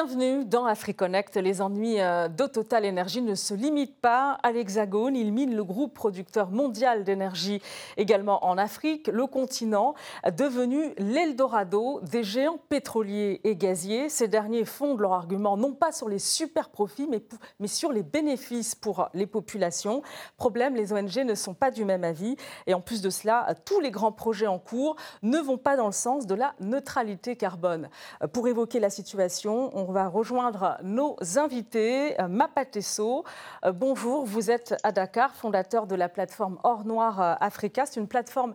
Bienvenue dans AfriConnect. Les ennuis euh, de Total Energy ne se limitent pas à l'Hexagone. Ils minent le groupe producteur mondial d'énergie également en Afrique, le continent devenu l'Eldorado des géants pétroliers et gaziers. Ces derniers fondent leur argument non pas sur les super profits, mais, sur les bénéfices pour les populations. Problème, les ONG ne sont pas du même avis. Et en plus de cela, tous les grands projets en cours ne vont pas dans le sens de la neutralité carbone. Pour évoquer la situation, on va rejoindre nos invités. Mapatesso, euh, bonjour, vous êtes à Dakar, fondateur de la plateforme Or Noir euh, Africa. C'est une plateforme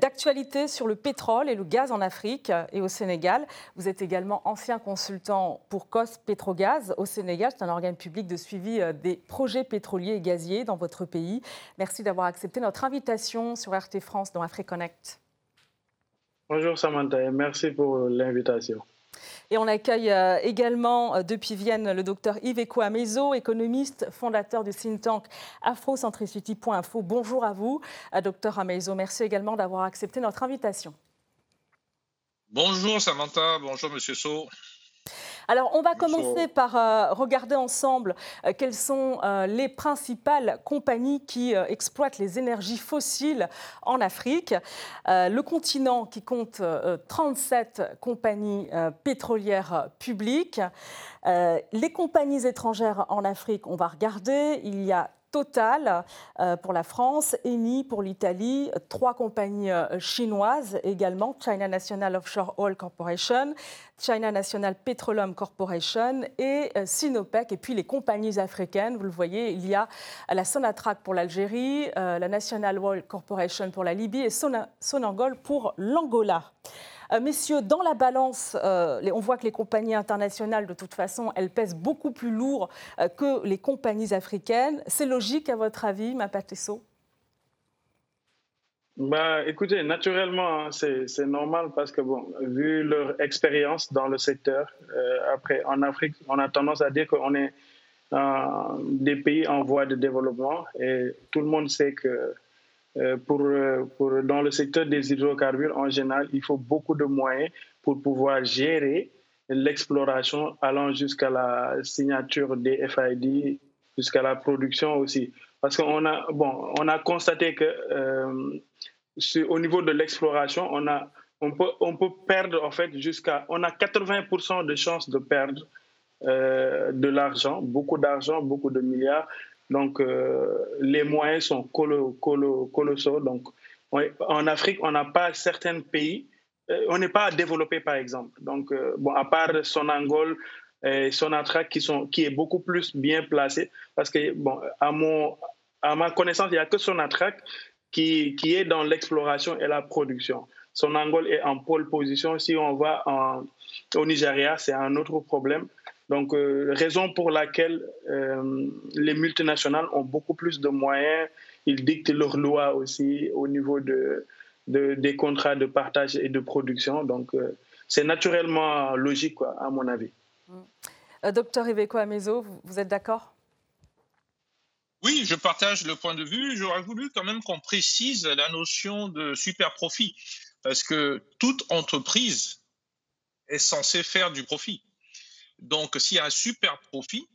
d'actualité sur le pétrole et le gaz en Afrique et au Sénégal. Vous êtes également ancien consultant pour COS Pétrogaz au Sénégal. C'est un organe public de suivi euh, des projets pétroliers et gaziers dans votre pays. Merci d'avoir accepté notre invitation sur RT France dans AfriConnect. Bonjour Samantha et merci pour l'invitation. Et on accueille euh, également euh, depuis Vienne le docteur Yves Amezo, économiste, fondateur du think tank afrocentricity.info. Bonjour à vous, euh, docteur Amezo. Merci également d'avoir accepté notre invitation. Bonjour Samantha, bonjour Monsieur So. Alors, on va commencer par euh, regarder ensemble euh, quelles sont euh, les principales compagnies qui exploitent les énergies fossiles en Afrique. le continent qui compte 37 compagnies pétrolières publiques. les compagnies étrangères en Afrique, on va regarder. Il y a Total euh, pour la France, Eni pour l'Italie, trois compagnies euh, chinoises également, China National Offshore Oil Corporation, China National Petroleum Corporation et euh, Sinopec, et puis les compagnies africaines. Vous le voyez, il y a la Sonatrach pour l'Algérie, la National Oil Corporation pour la Libye et Sonangol pour l'Angola. Euh, messieurs, dans la balance, euh, on voit que les compagnies internationales, de toute façon, elles pèsent beaucoup plus lourd euh, que les compagnies africaines. C'est logique, à votre avis, Mapatesso bah, écoutez, naturellement, hein, c'est normal parce que, bon, vu leur expérience dans le secteur, après, en Afrique, on a tendance à dire qu'on est des pays en voie de développement et tout le monde sait que pour, euh, pour, dans le secteur des hydrocarbures, en général, il faut beaucoup de moyens pour pouvoir gérer l'exploration allant jusqu'à la signature des FID, jusqu'à la production aussi. Parce qu'on a, bon, on a constaté que euh, au niveau de l'exploration, on, a, on, peut, on peut perdre, en fait, jusqu'à. On a 80% de chances de perdre de l'argent, beaucoup d'argent, beaucoup de milliards, donc, euh, les moyens sont colossaux. Donc, en Afrique, on n'a pas certains pays, euh, on n'est pas développé, par exemple. Donc, euh, bon, à part Sonangol et Sonatrach, qui, qui est beaucoup plus bien placé, parce que, bon, à, mon, à ma connaissance, il n'y a que Sonatrach qui, qui est dans l'exploration et la production. Sonangol est en pole position. Si on va au Nigeria, c'est un autre problème. Donc, euh, raison pour laquelle euh, les multinationales ont beaucoup plus de moyens, ils dictent leurs lois aussi au niveau de, des contrats de partage et de production. Donc, euh, c'est naturellement logique, quoi, à mon avis. Mmh. Docteur Iveco Amezo, vous êtes d'accord? Oui, je partage le point de vue. J'aurais voulu quand même qu'on précise la notion de super profit, parce que toute entreprise est censée faire du profit. Donc, s'il y a un super profit,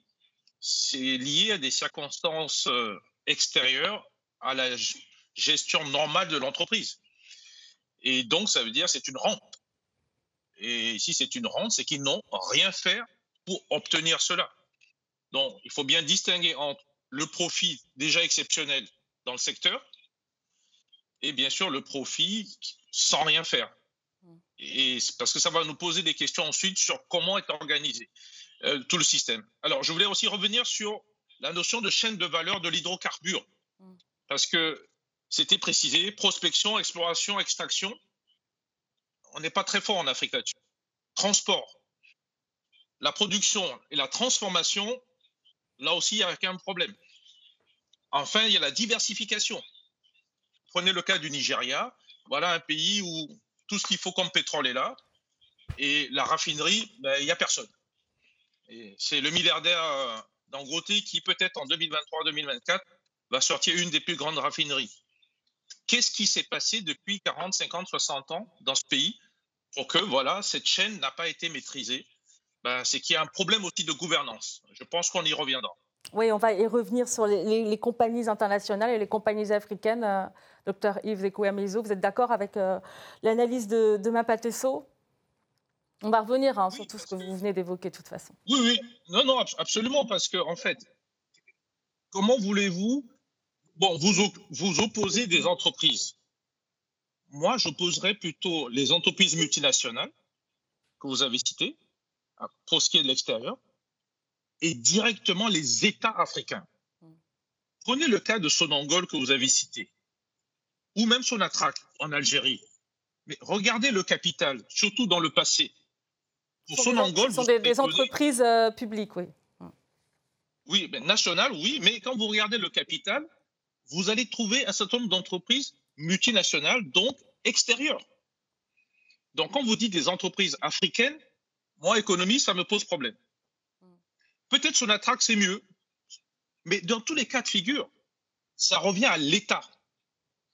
c'est lié à des circonstances euh, extérieures à la gestion normale de l'entreprise. Et donc, ça veut dire c'est une rente. Et si c'est une rente, c'est qu'ils n'ont rien fait pour obtenir cela. Donc, il faut bien distinguer entre le profit déjà exceptionnel dans le secteur et bien sûr le profit sans rien faire. Et parce que ça va nous poser des questions ensuite sur comment est organisé euh, tout le système. Alors, je voulais aussi revenir sur la notion de chaîne de valeur de l'hydrocarbure. Mm. Parce que c'était précisé, prospection, exploration, extraction. On n'est pas très fort en Afrique là-dessus. Transport. La production et la transformation, là aussi, il y a un problème. Enfin, il y a la diversification. Prenez le cas du Nigeria. Voilà un pays où tout ce qu'il faut comme pétrole est là. Et la raffinerie, ben, il n'y a personne. C'est le milliardaire euh, Dangote qui, peut-être en 2023-2024, va sortir une des plus grandes raffineries. Qu'est-ce qui s'est passé depuis 40, 50, 60 ans dans ce pays pour que voilà, cette chaîne n'a pas été maîtrisée? Ben, c'est qu'il y a un problème aussi de gouvernance. Je pense qu'on y reviendra. Oui, on va y revenir sur les, compagnies internationales et les compagnies africaines. Euh, docteur Yves Zekouamizo, vous êtes d'accord avec euh, l'analyse de, de Mapateso On va revenir hein, sur tout ce que vous venez d'évoquer de toute façon. Oui, oui. Non, non, absolument, parce que, en fait, comment voulez-vous bon, vous, vous opposez des entreprises Moi, j'opposerais plutôt les entreprises multinationales que vous avez citées, hein, pour ce qui est de l'extérieur, et directement les États africains. Prenez le cas de Sonangol que vous avez cité, ou même Sonatrach en Algérie. Mais regardez le capital, surtout dans le passé. Pour Sonangol, ce sont des, entreprises euh, publiques, oui. Oui, ben, nationales, oui, mais quand vous regardez le capital, vous allez trouver un certain nombre d'entreprises multinationales, donc extérieures. Donc, quand vous dites des entreprises africaines, moi, économie, ça me pose problème. Peut-être Sonatrach, c'est mieux. Mais dans tous les cas de figure, ça revient à l'État.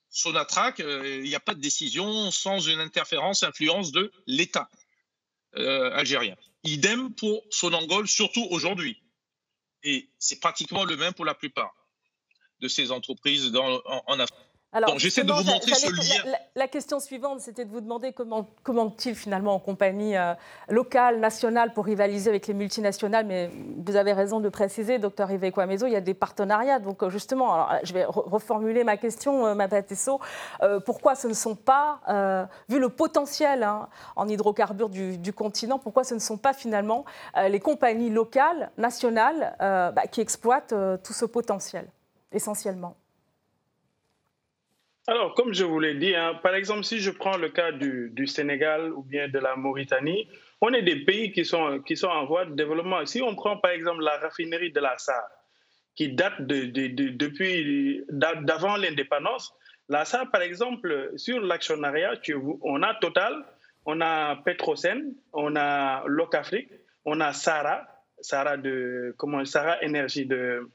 Sonatrach, euh, il n'y a pas de décision sans une interférence, influence de l'État euh, algérien. Idem pour Sonangol, surtout aujourd'hui. Et c'est pratiquement le même pour la plupart de ces entreprises en Afrique. Alors, j'essaie de vous montrer ce lien. La, question suivante, c'était de vous demander comment, comment il finalement en compagnie euh, locale, nationale, pour rivaliser avec les multinationales. Mais vous avez raison de préciser, docteur Yves Kwamezo, il y a des partenariats. Donc, euh, justement, alors, je vais reformuler ma question, euh. Euh, pourquoi ce ne sont pas, vu le potentiel hein, en hydrocarbures du, du, continent, pourquoi ce ne sont pas finalement les compagnies locales, nationales, bah, qui exploitent tout ce potentiel, essentiellement? Alors, comme je vous l'ai dit, hein, par exemple, si je prends le cas du, Sénégal ou bien de la Mauritanie, on est des pays qui sont, qui sont en voie de développement. Si on prend par exemple la raffinerie de la SAR, qui date de, depuis d'avant l'indépendance, la SAR, par exemple, sur l'actionnariat, on a Total, on a Petrosen, on a Locafrique, on a Sara, Sara de comment Sara Énergie de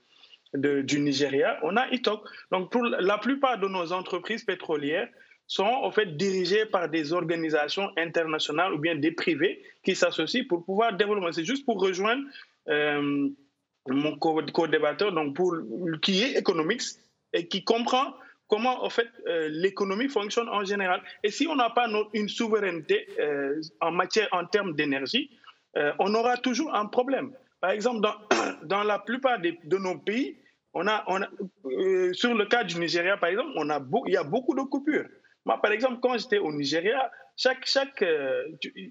du Nigeria, on a ITOC. Donc, pour la plupart de nos entreprises pétrolières sont en fait dirigées par des organisations internationales ou bien des privés qui s'associent pour pouvoir développer. C'est juste pour rejoindre euh, mon co-débatteur, donc pour qui est économique et qui comprend comment en fait euh, l'économie fonctionne en général. Et si on n'a pas une souveraineté euh, en matière, en termes d'énergie, on aura toujours un problème. Par exemple, dans, dans la plupart de nos pays, on a, euh, sur le cas du Nigeria, par exemple, on a il y a beaucoup de coupures. Moi, par exemple, quand j'étais au Nigeria, chaque, chaque, euh,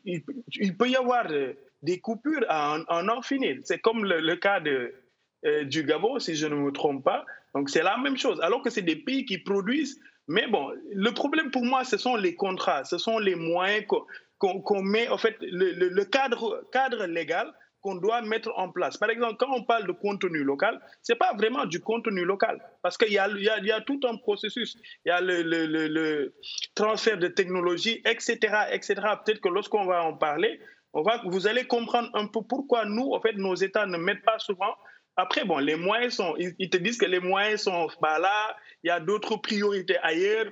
il, peut y avoir euh, des coupures en, en finir. C'est comme le, cas de, du Gabon, si je ne me trompe pas. Donc, c'est la même chose. Alors que c'est des pays qui produisent. Mais bon, le problème pour moi, ce sont les contrats, ce sont les moyens qu'on met, en fait, le, le cadre, cadre légal qu'on doit mettre en place. Par exemple, quand on parle de contenu local, ce n'est pas vraiment du contenu local, parce qu'il y, a, tout un processus. Il y a le, transfert de technologie, etc. etc. Peut-être que lorsqu'on va en parler, vous allez comprendre un peu pourquoi nous, en fait, nos États ne mettent pas souvent. Après, bon, les moyens sont, ils te disent que les moyens sont pas là, il y a d'autres priorités ailleurs.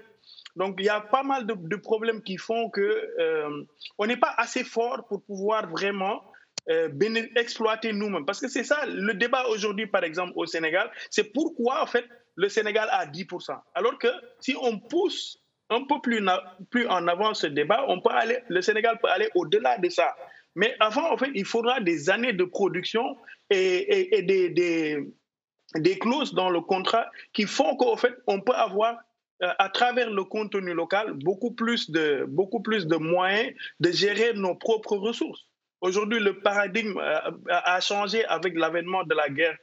Donc, il y a pas mal de, problèmes qui font que euh, on n'est pas assez fort pour pouvoir vraiment euh, exploiter nous-mêmes. Parce que c'est ça, le débat aujourd'hui, par exemple, au Sénégal, c'est pourquoi, en fait, le Sénégal a 10%. Alors que si on pousse un peu plus, en avant ce débat, on peut aller, le Sénégal peut aller au-delà de ça. Mais avant, en fait, il faudra des années de production et, des, clauses dans le contrat qui font qu'en fait, on peut avoir euh, à travers le contenu local beaucoup plus de, beaucoup plus de moyens de gérer nos propres ressources. Aujourd'hui, le paradigme euh, a changé avec l'avènement de la guerre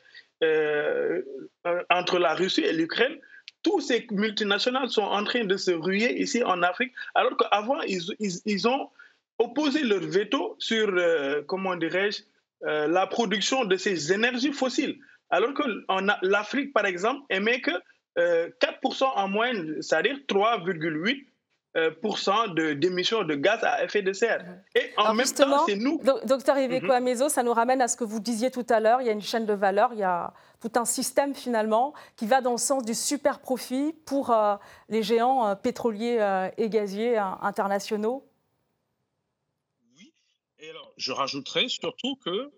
euh, entre la Russie et l'Ukraine. Tous ces multinationales sont en train de se ruer ici en Afrique, alors qu'avant, ils, ont opposé leur veto sur, euh, comment dirais-je, la production de ces énergies fossiles. Alors que l'Afrique, par exemple, émet que 4% en moyenne, c'est-à-dire 3,8 euh, d'émissions de, gaz à effet de serre. Mhm. Et en même temps, c'est nous. Docteur Iveco Amezo, ça nous ramène à ce que vous disiez tout à l'heure. Il y a une chaîne de valeur, il y a tout un système finalement qui va dans le sens du super profit pour euh, les géants euh, pétroliers et gaziers internationaux. Oui, Et alors, je rajouterai surtout que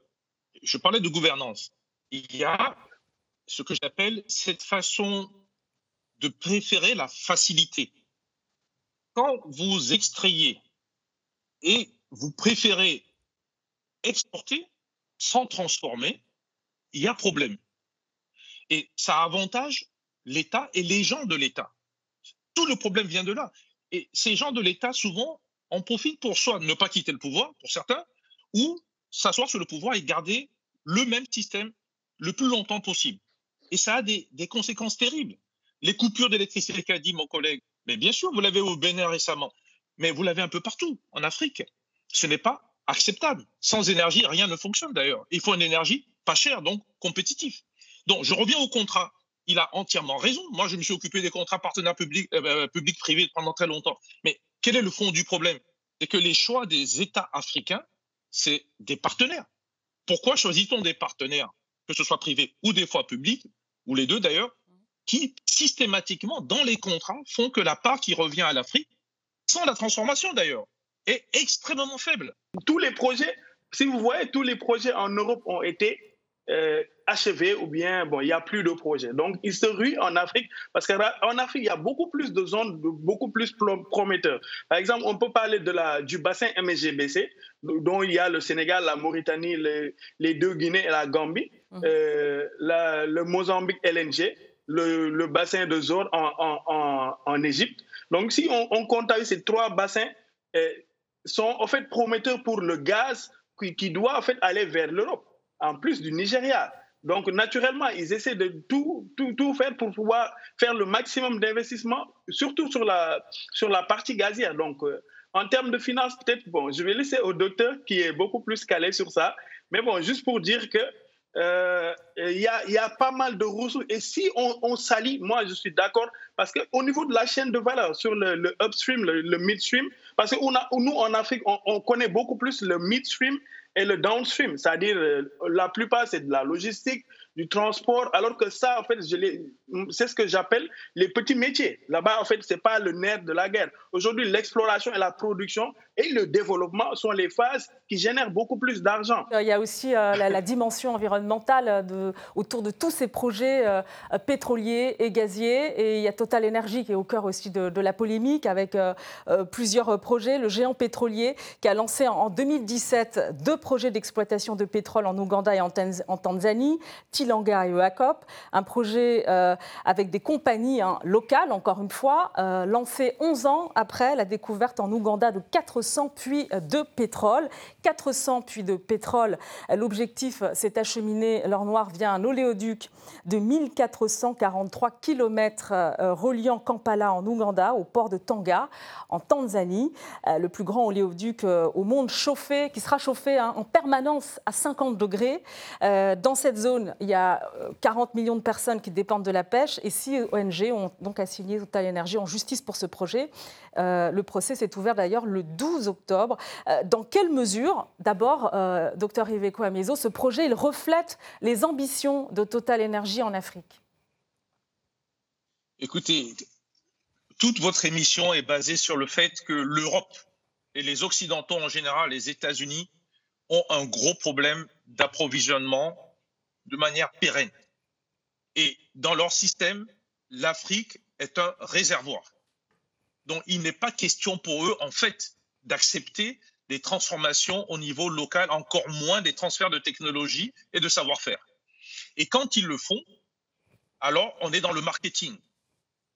je parlais de gouvernance. Il y a ce que j'appelle cette façon de préférer la facilité. Quand vous extrayez et vous préférez exporter sans transformer, il y a problème. Et ça avantage l'État et les gens de l'État. Tout le problème vient de là. Et ces gens de l'État, souvent, en profitent pour soit ne pas quitter le pouvoir, pour certains, ou s'asseoir sur le pouvoir et garder le même système le plus longtemps possible. Et ça a des, conséquences terribles. Les coupures d'électricité qu'a dit mon collègue, mais bien sûr, vous l'avez au Bénin récemment, mais vous l'avez un peu partout en Afrique. Ce n'est pas acceptable. Sans énergie, rien ne fonctionne d'ailleurs. Il faut une énergie pas chère, donc compétitive. Donc, je reviens au contrat. Il a entièrement raison. Moi, je me suis occupé des contrats partenaires publics, euh, publics-privés pendant très longtemps. Mais quel est le fond du problème? C'est que les choix des États africains, c'est des partenaires. Pourquoi choisit-on des partenaires, que ce soit privés ou des fois publics, ou les deux d'ailleurs, qui systématiquement, dans les contrats, font que la part qui revient à l'Afrique, sans la transformation d'ailleurs, est extrêmement faible. Tous les projets, si vous voyez, tous les projets en Europe ont été euh, achevés ou bien, bon, il n'y a plus de projets. Donc, ils se ruent en Afrique parce qu'en Afrique, il y a beaucoup plus de zones beaucoup plus prometteurs. Par exemple, on peut parler de la, du bassin MSGBC, dont il y a le Sénégal, la Mauritanie, les, deux Guinées et la Gambie, mmh. euh, le Mozambique LNG, le, bassin de Zor en, en, en, Égypte. Donc, si on, on compte ces trois bassins, euh, sont en fait prometteurs pour le gaz qui, doit en fait aller vers l'Europe, en plus du Nigeria. Donc, naturellement, ils essaient de tout, tout, tout faire pour pouvoir faire le maximum d'investissement, surtout sur la, sur la partie gazière. Donc, euh, en termes de finances, peut-être, bon, je vais laisser au docteur qui est beaucoup plus calé sur ça. Mais bon, juste pour dire que euh, il y, a, y, a, pas mal de ressources. Et si on, on s'allie, moi je suis d'accord, parce qu'au niveau de la chaîne de valeur, sur le, upstream, le, midstream, parce que on a, nous en Afrique, on, on, connaît beaucoup plus le midstream et le downstream, c'est-à-dire euh, la plupart c'est de la logistique, du transport, alors que ça, en fait, c'est ce que j'appelle les petits métiers. Là-bas, en fait, c'est pas le nerf de la guerre. Aujourd'hui, l'exploration et la production et le développement sont les phases qui génèrent beaucoup plus d'argent. Il y a aussi euh, la, dimension environnementale de, autour de tous ces projets euh, pétroliers et gaziers. Et il y a Total Energy qui est au cœur aussi de, la polémique avec euh, plusieurs projets. Le géant pétrolier qui a lancé en, 2017 deux projets d'exploitation de pétrole en Ouganda et en Tanzanie. Tilanga et EACOP, un projet euh, avec des compagnies hein, locales, encore une fois, euh, lancé 11 ans après la découverte en Ouganda de 400 puits de pétrole. 400 puits de pétrole. L'objectif, c'est acheminer l'or noir via un oléoduc de 1443 km euh, reliant Kampala en Ouganda au port de Tanga en Tanzanie. le plus grand oléoduc au monde chauffé, qui sera chauffé hein, en permanence à 50 degrés. dans cette zone, il y a 40 euh, millions de personnes qui dépendent de la pêche et six ONG ont donc assigné Total Energy en justice pour ce projet. Euh, le procès s'est ouvert d'ailleurs le 12 octobre. Euh, dans quelle mesure, d'abord, docteur Iveco Amezo, ce projet il reflète les ambitions de Total Energy en Afrique? Écoutez, toute votre émission est basée sur le fait que l'Europe et les Occidentaux en général, les États-Unis, ont un gros problème d'approvisionnement de manière pérenne. Et dans leur système, l'Afrique est un réservoir. Donc il n'est pas question pour eux, en fait, d'accepter des transformations au niveau local, encore moins des transferts de technologie et de savoir-faire. Et quand ils le font, alors on est dans le marketing,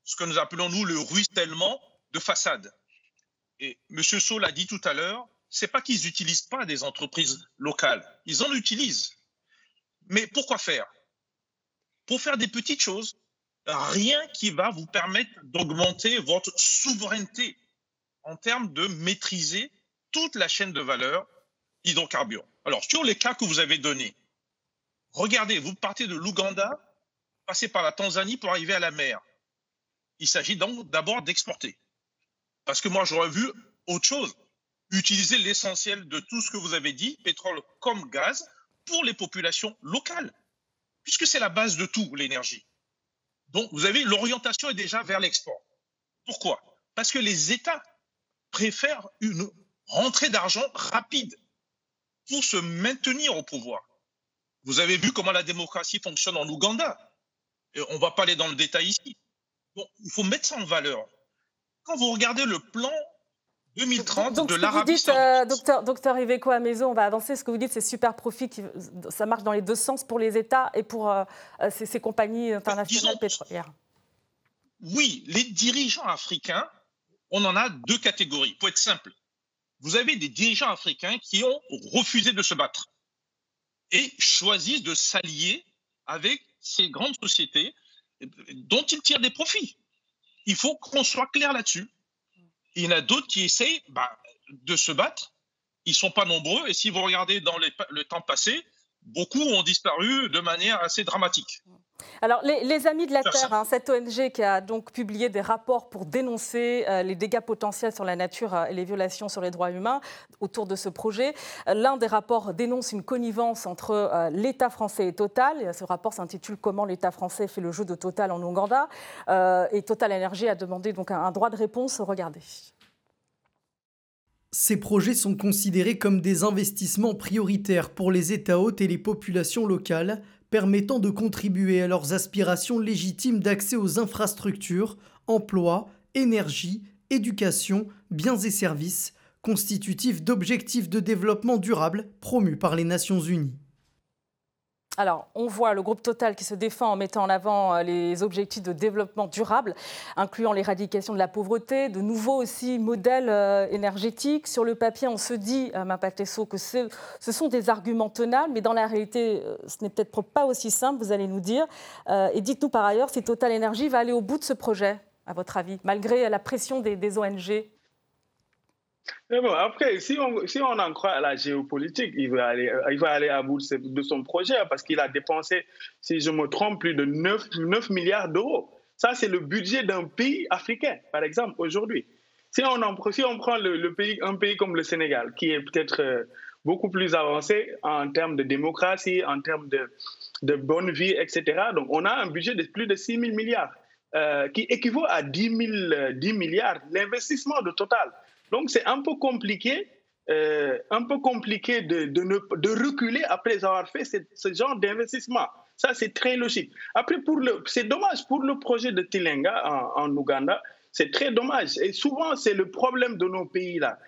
ce que nous appelons nous le ruissellement de façade. Et M. Saul l'a dit tout à l'heure, c'est pas qu'ils n'utilisent pas des entreprises locales, ils en utilisent. Mais pourquoi faire? Pour faire des petites choses, rien qui va vous permettre d'augmenter votre souveraineté en termes de maîtriser toute la chaîne de valeur hydrocarbures. Alors, sur les cas que vous avez donnés, regardez, vous partez de l'Ouganda, passez par la Tanzanie pour arriver à la mer. Il s'agit donc d'abord d'exporter. Parce que moi, j'aurais vu autre chose. Utiliser l'essentiel de tout ce que vous avez dit, pétrole comme gaz, pour les populations locales, puisque c'est la base de tout, l'énergie. Donc, vous avez l'orientation est déjà vers l'export. Pourquoi? Parce que les États préfèrent une rentrée d'argent rapide. pour se maintenir au pouvoir. Vous avez vu comment la démocratie fonctionne en Ouganda. Et on ne va pas aller dans le détail ici. il faut mettre ça en valeur. Quand vous regardez le plan 2030 donc, de l'Arabie Saoudite. Euh, docteur, docteur Iveco à Maison, on va avancer. Ce que vous dites, c'est super profit. Ça marche dans les deux sens pour les États et pour euh, euh, ces, compagnies internationales pétrolières. Oui, les dirigeants africains, on en a deux catégories. Pour être simple, vous avez des dirigeants africains qui ont refusé de se battre et choisissent de s'allier avec ces grandes sociétés dont ils tirent des profits. Il faut qu'on soit clair là-dessus. Il y en a d'autres qui essayent bah, de se battre. Ils ne sont pas nombreux. Et si vous regardez dans le temps passé, beaucoup ont disparu de manière assez dramatique. Alors, les, Amis de la Terre, hein, cette ONG qui a donc publié des rapports pour dénoncer euh, les dégâts potentiels sur la nature euh, et les violations sur les droits humains autour de ce projet. Euh, l'un des rapports dénonce une connivence entre l'État français et Total. ce rapport s'intitule Comment l'État français fait le jeu de Total en Ouganda. et Total Energy a demandé donc un droit de réponse. Regardez. Ces projets sont considérés comme des investissements prioritaires pour les États hôtes et les populations locales, permettant de contribuer à leurs aspirations légitimes d'accès aux infrastructures, emplois, énergie, éducation, biens et services, constitutifs d'objectifs de développement durable promus par les Nations Unies. Alors, on voit le groupe Total qui se défend en mettant en avant euh, les objectifs de développement durable, incluant l'éradication de la pauvreté, de nouveaux aussi modèles euh, énergétiques. Sur le papier, on se dit, euh, Mapatesso, que ce sont des arguments tenables, mais dans la réalité, ce n'est peut-être pas aussi simple, vous allez nous dire. Et dites-nous par ailleurs si Total Energy va aller au bout de ce projet, à votre avis, malgré la pression des ONG après, si on, si on en croit à la géopolitique, il va aller, il va aller à bout de son projet hein, parce qu'il a dépensé, si je me trompe, plus de 9, 9 milliards d'euros. Ça, c'est le budget d'un pays africain, par exemple, aujourd'hui. Si on, en, si on prend le, pays, un pays comme le Sénégal, qui est peut-être euh, beaucoup plus avancé en termes de démocratie, en termes de, de bonne vie, etc., donc on a un budget de plus de 6 000 milliards, euh, qui équivaut à 10, 000, 10 milliards, l'investissement de total. Donc c'est un peu compliqué, euh, un peu compliqué de, de, reculer après avoir fait ce, genre d'investissement. Ça, c'est très logique. Après, pour le, c'est dommage pour le projet de Tilenga en, en Ouganda. C'est très dommage. Et souvent, c'est le problème de nos pays-là.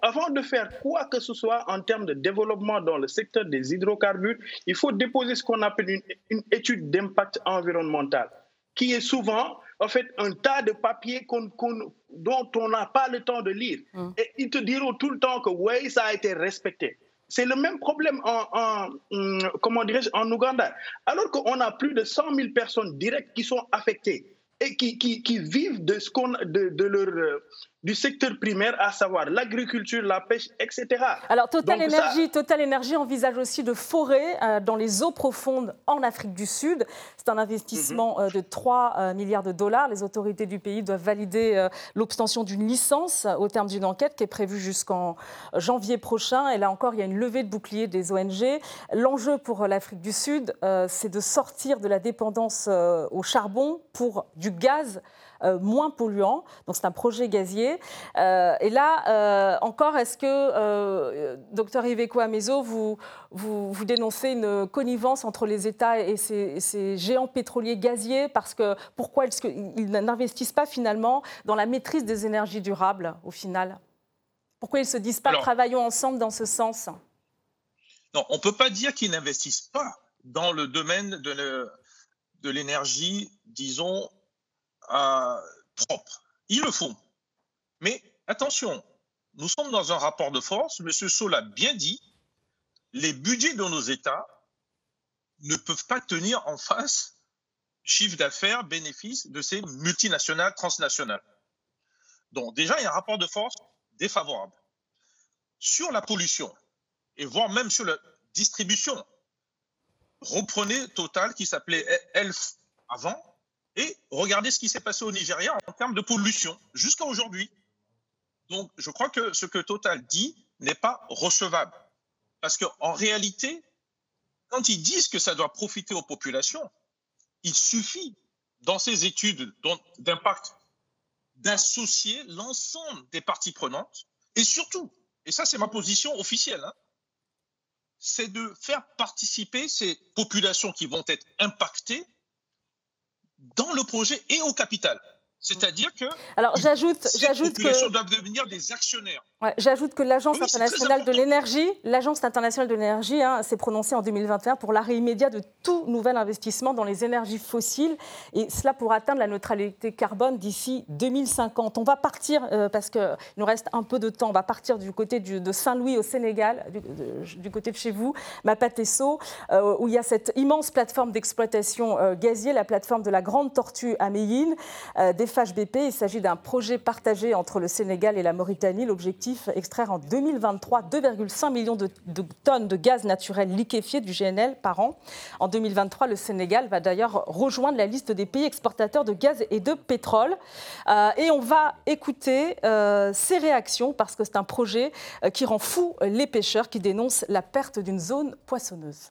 avant de faire quoi que ce soit en termes de développement dans le secteur des hydrocarbures, il faut déposer ce qu'on appelle une étude d'impact environnemental, qui est souvent en fait, un tas de papiers dont on n'a pas le temps de lire. Mm. Et ils te diront tout le temps que oui, ça a été respecté. C'est le même problème en, en mm, comment en Ouganda. Alors qu'on a plus de 100 000 personnes directes qui sont affectées et qui, qui, vivent de, ce de, de leur, euh, du secteur primaire, à savoir l'agriculture, la pêche, etc. Alors Total Energy, Total Energy envisage aussi de forer euh, dans les eaux profondes en Afrique du Sud. C'est un investissement mhm. euh, de 3 euh, milliards de dollars. Les autorités du pays doivent valider l'obtention d'une licence au terme d'une enquête qui est prévue jusqu'en janvier prochain. Et là encore, il y a une levée de bouclier des ONG. L'enjeu pour l'Afrique du Sud, c'est de sortir de la dépendance au charbon pour du gaz moins polluant. Donc c'est un projet gazier. Euh, et là, euh, encore, est-ce que, docteur Iveco Amezo, vous, vous, vous, dénoncez une connivence entre les États et ces, géants pétroliers gaziers? Parce que pourquoi ils n'investissent pas finalement dans la maîtrise des énergies durables au final? Pourquoi ils ne se disent pas travaillons ensemble dans ce sens? Non, on ne peut pas dire qu'ils n'investissent pas dans le domaine de l'énergie, disons, propre. Ils le font. Mais attention, nous sommes dans un rapport de force. M. Saul l'a bien dit. Les budgets de nos États ne peuvent pas tenir en face chiffre d'affaires, bénéfices de ces multinationales, transnationales. Donc déjà, il y a un rapport de force défavorable. Sur la pollution, et voire même sur la distribution, reprenez Total qui s'appelait ELF avant, et regardez ce qui s'est passé au Nigeria en termes de pollution jusqu'à aujourd'hui. Donc, je crois que ce que Total dit n'est pas recevable. Parce qu'en réalité, quand ils disent que ça doit profiter aux populations, il suffit, dans ces études d'impact, d'associer l'ensemble des parties prenantes et surtout, et ça c'est ma position officielle, hein, c'est de faire participer ces populations qui vont être impactées dans le projet et au capital. C'est-à-dire que Alors, j'ajoute, j'ajoute que doivent devenir des actionnaires. Ouais, J'ajoute que l'Agence Oui, internationale de l'énergie, l'Agence internationale de l'énergie hein, s'est prononcée en 2021 pour l'arrêt immédiat de tout nouvel investissement dans les énergies fossiles, et cela pour atteindre la neutralité carbone d'ici 2050. On va partir, euh, parce qu'il nous reste un peu de temps, on va partir du côté du- de Saint-Louis au Sénégal, du, de- du côté de chez vous, Mapatesso, euh, où il y a cette immense plateforme d'exploitation euh, gazier, la plateforme de la Grande Tortue à Méline, euh, des FHBP. Il s'agit d'un projet partagé entre le Sénégal et la Mauritanie. L'objectif, extraire en 2023 2,5 millions de, tonnes de gaz naturel liquéfié du GNL par an. En 2023, le Sénégal va d'ailleurs rejoindre la liste des pays exportateurs de gaz et de pétrole. Euh, et on va écouter euh, ces réactions parce que c'est un projet euh, qui rend fou les pêcheurs qui dénoncent la perte d'une zone poissonneuse.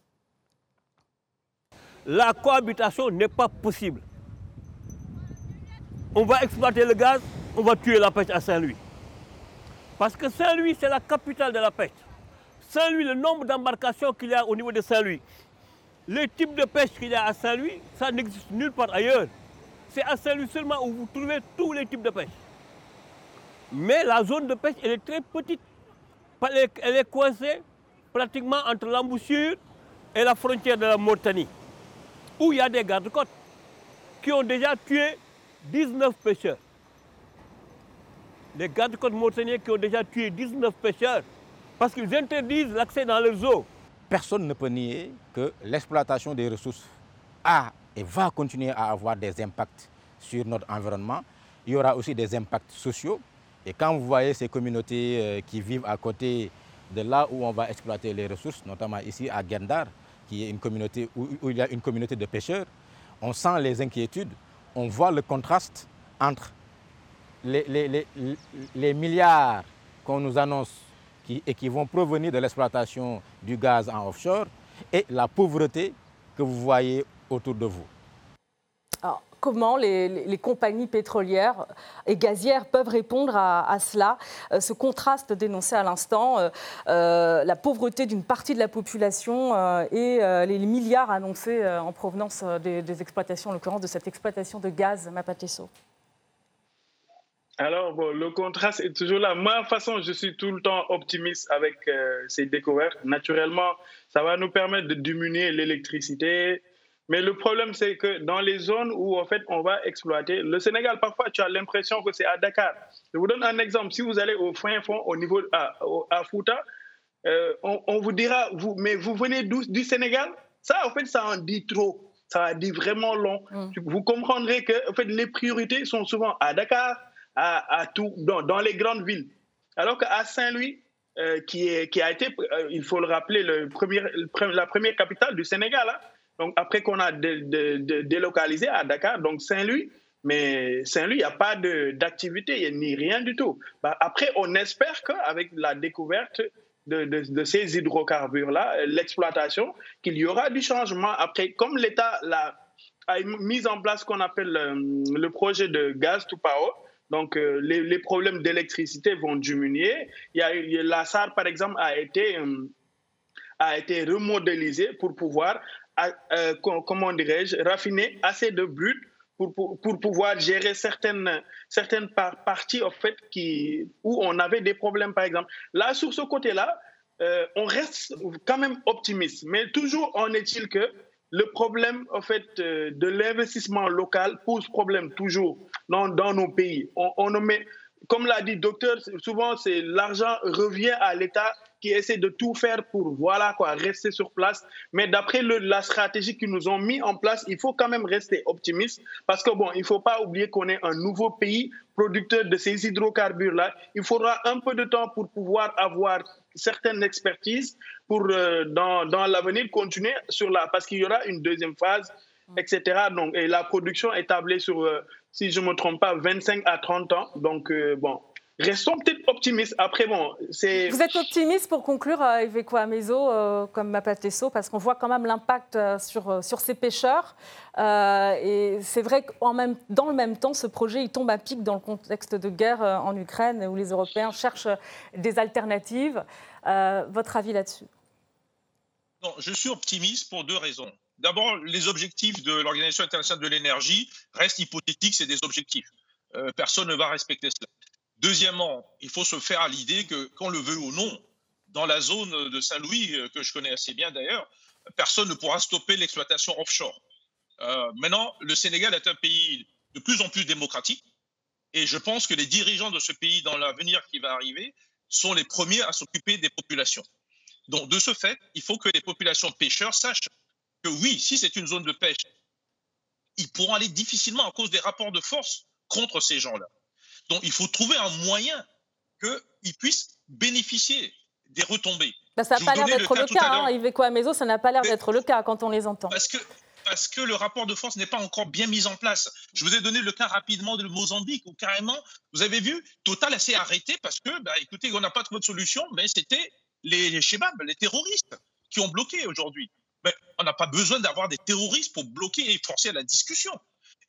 la cohabitation n'est pas possible. On va exploiter le gaz, on va tuer la pêche à Saint-Louis. Parce que Saint-Louis, c'est la capitale de la pêche. Saint-Louis, le nombre d'embarcations qu'il y a au niveau de Saint-Louis, les types de pêche qu'il y a à Saint-Louis, ça n'existe nulle part ailleurs. C'est à Saint-Louis seulement où vous trouvez tous les types de pêche. Mais la zone de pêche, elle est très petite. Elle est, coincée pratiquement entre l'embouchure et la frontière de la Mauritanie où il y a des gardes-côtes qui ont déjà tué 19 pêcheurs. Les gardes-côtes mauritaniens qui ont déjà tué 19 pêcheurs parce qu'ils interdisent l'accès dans leurs eaux. Personne ne peut nier que l'exploitation des ressources a et va continuer à avoir des impacts sur notre environnement. Il y aura aussi des impacts sociaux. Et quand vous voyez ces communautés euh, qui vivent à côté de là où on va exploiter les ressources, notamment ici à Gendar, qui est où il y a une communauté de pêcheurs, on sent les inquiétudes, on voit le contraste entre les, milliards qu'on nous annonce et qui vont provenir de l'exploitation du gaz en offshore et la pauvreté que vous voyez autour de vous. Comment les, compagnies pétrolières et gazières peuvent répondre à, cela Euh, Ce contraste dénoncé à l'instant, euh, euh, la pauvreté d'une partie de la population et les milliards annoncés en provenance des, exploitations, en l'occurrence de cette exploitation de gaz Mapatesso. Alors, bon, le contraste est toujours là. Moi, façon, je suis tout le temps optimiste avec ces découvertes. Naturellement, ça va nous permettre de diminuer l'électricité. Mais le problème, c'est que dans les zones où, en fait, on va exploiter, le Sénégal, parfois, tu as l'impression que c'est à Dakar. Je vous donne un exemple. Si vous allez au fin fond, au niveau à, Fouta, euh, on, on vous dira, vous, mais vous venez du Sénégal? Ça, en fait, ça en dit trop. Ça en dit vraiment long. Mm. Vous comprendrez que en fait, les priorités sont souvent à Dakar, à, à tout, dans, dans les grandes villes. Alors qu'à Saint-Louis, euh, qui, est, qui a été, euh, il faut le rappeler, le premier, le la première capitale du Sénégal, hein. Donc après qu'on a dé- dé- dé- délocalisé à Dakar, donc Saint-Louis, mais Saint-Louis, il n'y a pas d'activité, ni rien du tout. Bah, après, on espère qu'avec la découverte de, ces hydrocarbures-là, l'exploitation, qu'il y aura du changement. Après, comme l'État a mis en place ce qu'on appelle euh, le projet de gaz to power, donc euh, les, problèmes d'électricité vont diminuer. Il y a, la SAR, par exemple, a été, euh, a été remodélisée pour pouvoir, euh, com- comment dirais-je, raffiner assez de brut pour, pour, pouvoir gérer certaines, certaines par- parties en fait, qui, où on avait des problèmes, par exemple. Là, sur ce côté-là, euh, on reste quand même optimiste. Mais toujours en est-il que le problème en fait, euh, de l'investissement local pose problème toujours dans, dans nos pays. On, on met, comme l'a dit le docteur, souvent l'argent revient à l'État qui essaie de tout faire pour voilà quoi rester sur place. Mais d'après la stratégie qu'ils nous ont mis en place, il faut quand même rester optimiste parce que bon, il faut pas oublier qu'on est un nouveau pays producteur de ces hydrocarbures là. Il faudra un peu de temps pour pouvoir avoir certaines expertises pour euh, dans, dans l'avenir continuer sur la parce qu'il y aura une deuxième phase etc. Donc, et la production est tablée sur, euh, si je ne me trompe pas, 25 à 30 ans. Donc, euh, bon, restons peut-être optimistes. Après, bon, c'est... Vous êtes optimiste pour conclure, euh, Iveco Amezo, euh, comme Mapatesso, parce qu'on voit quand même l'impact euh, sur, euh, sur ces pêcheurs. Euh, et c'est vrai que même, dans le même temps, ce projet il tombe à pic dans le contexte de guerre en Ukraine, où les Européens cherchent des alternatives. Euh, votre avis là-dessus? Non, je suis optimiste pour deux raisons. D'abord, les objectifs de l'Organisation internationale de l'énergie restent hypothétiques, c'est des objectifs. Euh, personne ne va respecter cela. Deuxièmement, il faut se faire à l'idée que, qu'on le veut ou non, dans la zone de Saint-Louis, euh, que je connais assez bien d'ailleurs, personne ne pourra stopper l'exploitation offshore. Euh, maintenant, le Sénégal est un pays de plus en plus démocratique et je pense que les dirigeants de ce pays dans l'avenir qui va arriver sont les premiers à s'occuper des populations. Donc, de ce fait, il faut que les populations pêcheurs sachent que oui, si c'est une zone de pêche, ils pourront aller difficilement à cause des rapports de force contre ces gens-là. Donc, il faut trouver un moyen qu'ils puissent bénéficier des retombées. Bah, ça n'a pas l'air d'être le cas, hein, Iveco Amezo, ça n'a pas l'air d'être le cas quand on les entend. Parce que, parce que le rapport de force n'est pas encore bien mis en place. Je vous ai donné le cas rapidement de Mozambique, où carrément, vous avez vu, Total s'est arrêté parce que, bah, écoutez, on n'a pas trouvé de solution, mais c'était les, les les terroristes, qui ont bloqué aujourd'hui. Mais on n'a pas besoin d'avoir des terroristes pour bloquer et forcer la discussion.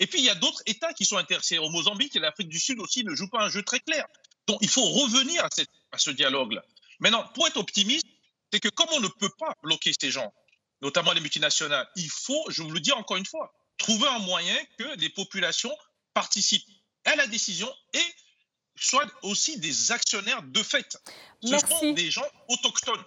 Et puis, il y a d'autres États qui sont intéressés. Au Mozambique et l'Afrique du Sud aussi ne jouent pas un jeu très clair. Donc, il faut revenir à, à ce dialogue-là. Maintenant, pour être optimiste, c'est que comme on ne peut pas bloquer ces gens, notamment les multinationales, il faut, je vous le dis encore une fois, trouver un moyen que les populations participent à la décision et soient aussi des actionnaires de fait. Ce sont des gens autochtones.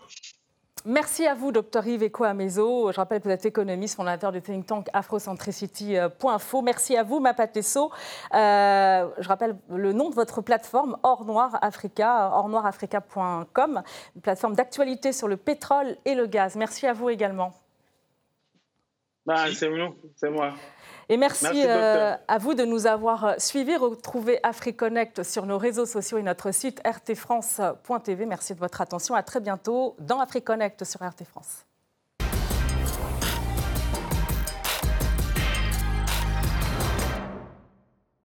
Merci à vous, Dr Yves Amezo. Je rappelle que vous êtes économiste, fondateur du think tank afrocentricity.info. Merci à vous, Mapatesso. Euh, je rappelle le nom de votre plateforme, Or Noir Africa, ornoirafrica.com, une plateforme d'actualité sur le pétrole et le gaz. Merci à vous également. Bah, c'est moi. Et merci, euh, à vous de nous avoir euh, suivis. Retrouvez AfriConnect sur nos réseaux sociaux et notre site rtfrance.tv. Merci de votre attention. À très bientôt dans AfriConnect sur RT France.